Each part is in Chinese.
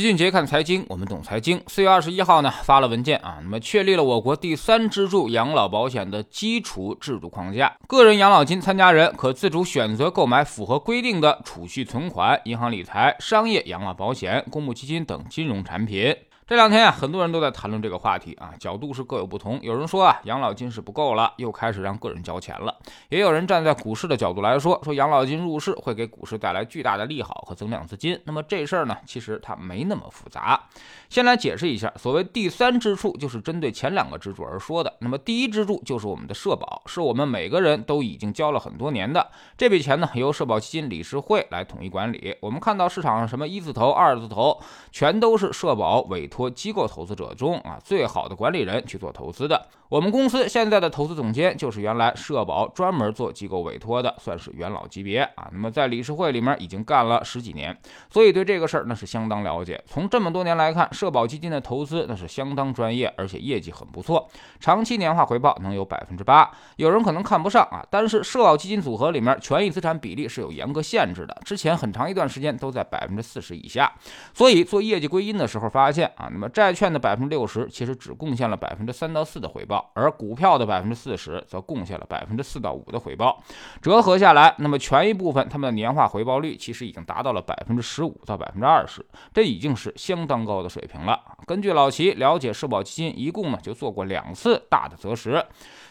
齐俊杰看财经，我们懂财经。四月二十一号呢，发了文件啊，那么确立了我国第三支柱养老保险的基础制度框架。个人养老金参加人可自主选择购买符合规定的储蓄存款、银行理财、商业养老保险、公募基金等金融产品。这两天啊，很多人都在谈论这个话题啊，角度是各有不同。有人说啊，养老金是不够了，又开始让个人交钱了；也有人站在股市的角度来说，说养老金入市会给股市带来巨大的利好和增量资金。那么这事儿呢，其实它没那么复杂。先来解释一下，所谓第三支柱，就是针对前两个支柱而说的。那么第一支柱就是我们的社保，是我们每个人都已经交了很多年的这笔钱呢，由社保基金理事会来统一管理。我们看到市场上什么一字头、二字头，全都是社保委托。机构投资者中啊，最好的管理人去做投资的。我们公司现在的投资总监就是原来社保专门做机构委托的，算是元老级别啊。那么在理事会里面已经干了十几年，所以对这个事儿那是相当了解。从这么多年来看，社保基金的投资那是相当专业，而且业绩很不错，长期年化回报能有百分之八。有人可能看不上啊，但是社保基金组合里面权益资产比例是有严格限制的，之前很长一段时间都在百分之四十以下。所以做业绩归因的时候发现啊，那么债券的百分之六十其实只贡献了百分之三到四的回报。而股票的百分之四十则贡献了百分之四到五的回报，折合下来，那么权益部分他们的年化回报率其实已经达到了百分之十五到百分之二十，这已经是相当高的水平了。根据老齐了解，社保基金一共呢就做过两次大的择时。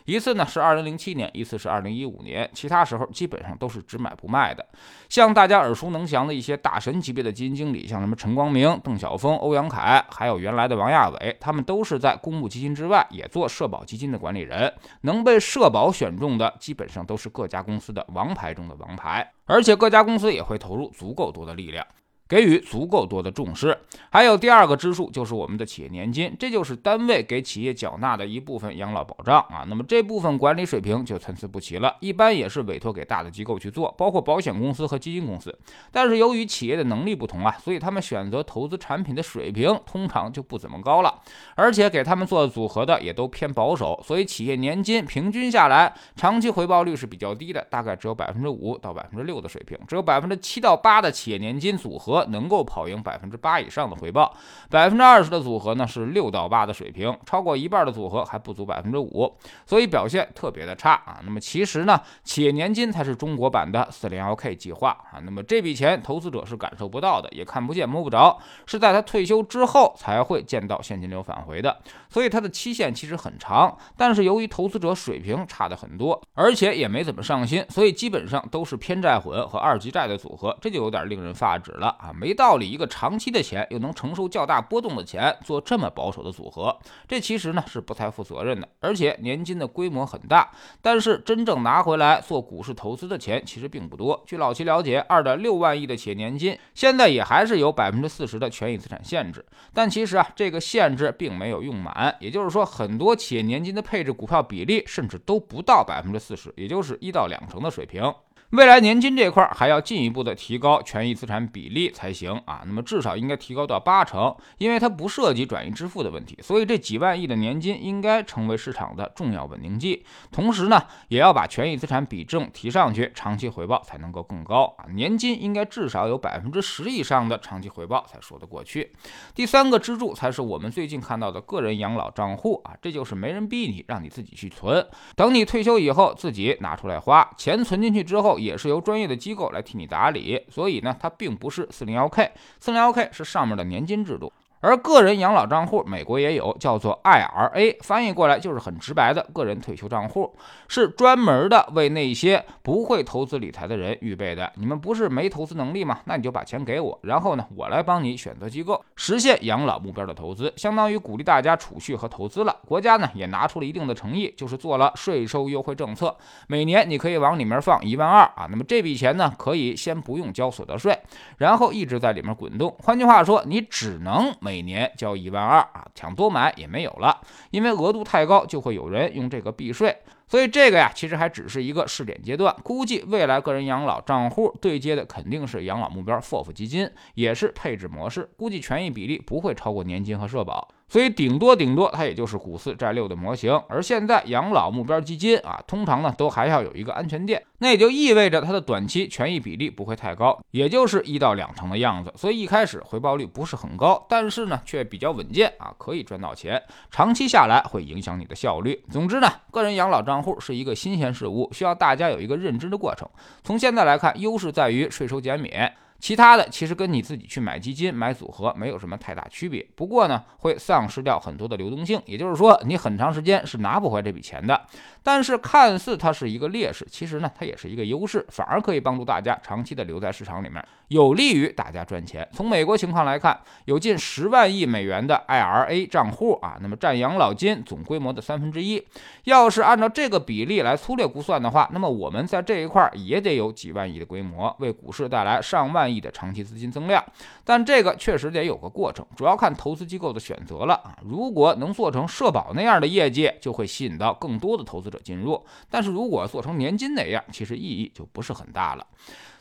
一次呢是二零零七年，一次是二零一五年，其他时候基本上都是只买不卖的。像大家耳熟能详的一些大神级别的基金经理，像什么陈光明、邓晓峰、欧阳凯，还有原来的王亚伟，他们都是在公募基金之外也做社保基金的管理人。能被社保选中的，基本上都是各家公司的王牌中的王牌，而且各家公司也会投入足够多的力量。给予足够多的重视，还有第二个支数就是我们的企业年金，这就是单位给企业缴纳的一部分养老保障啊。那么这部分管理水平就参差不齐了，一般也是委托给大的机构去做，包括保险公司和基金公司。但是由于企业的能力不同啊，所以他们选择投资产品的水平通常就不怎么高了，而且给他们做组合的也都偏保守，所以企业年金平均下来长期回报率是比较低的，大概只有百分之五到百分之六的水平，只有百分之七到八的企业年金组合。能够跑赢百分之八以上的回报，百分之二十的组合呢是六到八的水平，超过一半的组合还不足百分之五，所以表现特别的差啊。那么其实呢，企业年金才是中国版的四零幺 K 计划啊。那么这笔钱投资者是感受不到的，也看不见摸不着，是在他退休之后才会见到现金流返回的。所以它的期限其实很长，但是由于投资者水平差的很多，而且也没怎么上心，所以基本上都是偏债混和二级债的组合，这就有点令人发指了啊啊！没道理，一个长期的钱又能承受较大波动的钱做这么保守的组合，这其实呢是不太负责任的。而且年金的规模很大，但是真正拿回来做股市投资的钱其实并不多。据老齐了解，二点六万亿的企业年金现在也还是有百分之四十的权益资产限制，但其实啊这个限制并没有用满。也就是说，很多企业年金的配置股票比例甚至都不到百分之四十，也就是一到两成的水平。未来年金这块还要进一步的提高权益资产比例才行啊，那么至少应该提高到八成，因为它不涉及转移支付的问题，所以这几万亿的年金应该成为市场的重要稳定剂。同时呢，也要把权益资产比重提上去，长期回报才能够更高啊。年金应该至少有百分之十以上的长期回报才说得过去。第三个支柱才是我们最近看到的个人养老账户啊，这就是没人逼你，让你自己去存，等你退休以后自己拿出来花钱，存进去之后。也是由专业的机构来替你打理，所以呢，它并不是四零幺 K，四零幺 K 是上面的年金制度。而个人养老账户，美国也有，叫做 IRA，翻译过来就是很直白的个人退休账户，是专门的为那些不会投资理财的人预备的。你们不是没投资能力吗？那你就把钱给我，然后呢，我来帮你选择机构，实现养老目标的投资，相当于鼓励大家储蓄和投资了。国家呢也拿出了一定的诚意，就是做了税收优惠政策，每年你可以往里面放一万二啊，那么这笔钱呢可以先不用交所得税，然后一直在里面滚动。换句话说，你只能。每年交一万二啊，想多买也没有了，因为额度太高，就会有人用这个避税。所以这个呀，其实还只是一个试点阶段。估计未来个人养老账户对接的肯定是养老目标 FOF 基金，也是配置模式。估计权益比例不会超过年金和社保。所以顶多顶多它也就是股四债六的模型。而现在养老目标基金啊，通常呢都还要有一个安全垫，那也就意味着它的短期权益比例不会太高，也就是一到两成的样子。所以一开始回报率不是很高，但是呢却比较稳健啊，可以赚到钱。长期下来会影响你的效率。总之呢，个人养老账户是一个新鲜事物，需要大家有一个认知的过程。从现在来看，优势在于税收减免。其他的其实跟你自己去买基金、买组合没有什么太大区别，不过呢，会丧失掉很多的流动性，也就是说，你很长时间是拿不回这笔钱的。但是看似它是一个劣势，其实呢，它也是一个优势，反而可以帮助大家长期的留在市场里面，有利于大家赚钱。从美国情况来看，有近十万亿美元的 IRA 账户啊，那么占养老金总规模的三分之一。要是按照这个比例来粗略估算的话，那么我们在这一块也得有几万亿的规模，为股市带来上万亿的长期资金增量。但这个确实得有个过程，主要看投资机构的选择了啊。如果能做成社保那样的业绩，就会吸引到更多的投资者进入。但是如果做成年金那样，其实意义就不是很大了。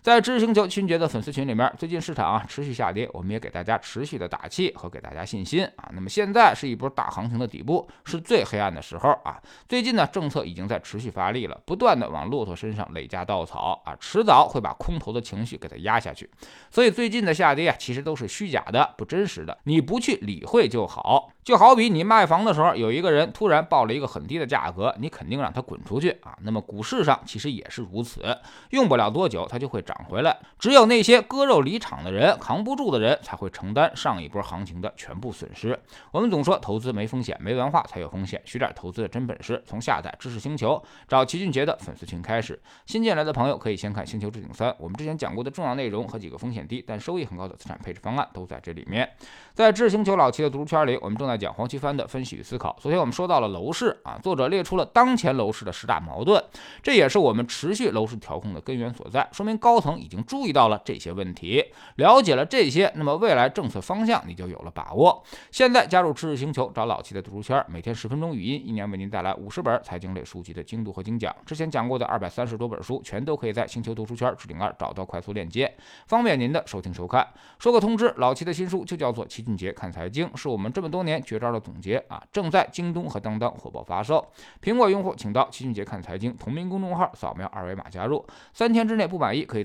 在知识星球秦杰的粉丝群里面，最近市场啊持续下跌，我们也给大家持续的打气和给大家信心啊。那么现在是一波大行情的底部，是最黑暗的时候啊。最近呢，政策已经在持续发力了，不断的往骆驼身上累加稻草啊，迟早会把空头的情绪给它压下去。所以最近的下跌啊，其实都是虚假的、不真实的，你不去理会就好。就好比你卖房的时候，有一个人突然报了一个很低的价格，你肯定让他滚出去啊。那么股市上其实也是如此，用不了多久，他就会涨回来。只有那些割肉离场的人，扛不住的人，才会承担上一波行情的全部损失。我们总说投资没风险，没文化才有风险。学点投资的真本事，从下载知识星球，找齐俊杰的粉丝群开始。新进来的朋友可以先看《星球置顶三》，我们之前讲过的重要内容和几个风险低但收益很高的资产配置方案都在这里面。在知识星球老齐的读书圈里，我们正在。讲黄奇帆的分析与思考。昨天我们说到了楼市啊，作者列出了当前楼市的十大矛盾，这也是我们持续楼市调控的根源所在。说明高高层已经注意到了这些问题，了解了这些，那么未来政策方向你就有了把握。现在加入知识星球，找老七的读书圈，每天十分钟语音，一年为您带来五十本财经类书籍的精读和精讲。之前讲过的二百三十多本书，全都可以在星球读书圈置顶二找到快速链接，方便您的收听收看。说个通知，老七的新书就叫做《齐俊杰看财经》，是我们这么多年。绝招的总结啊，正在京东和当当火爆发售。苹果用户请到齐俊杰看财经同名公众号，扫描二维码加入。三天之内不满意，可以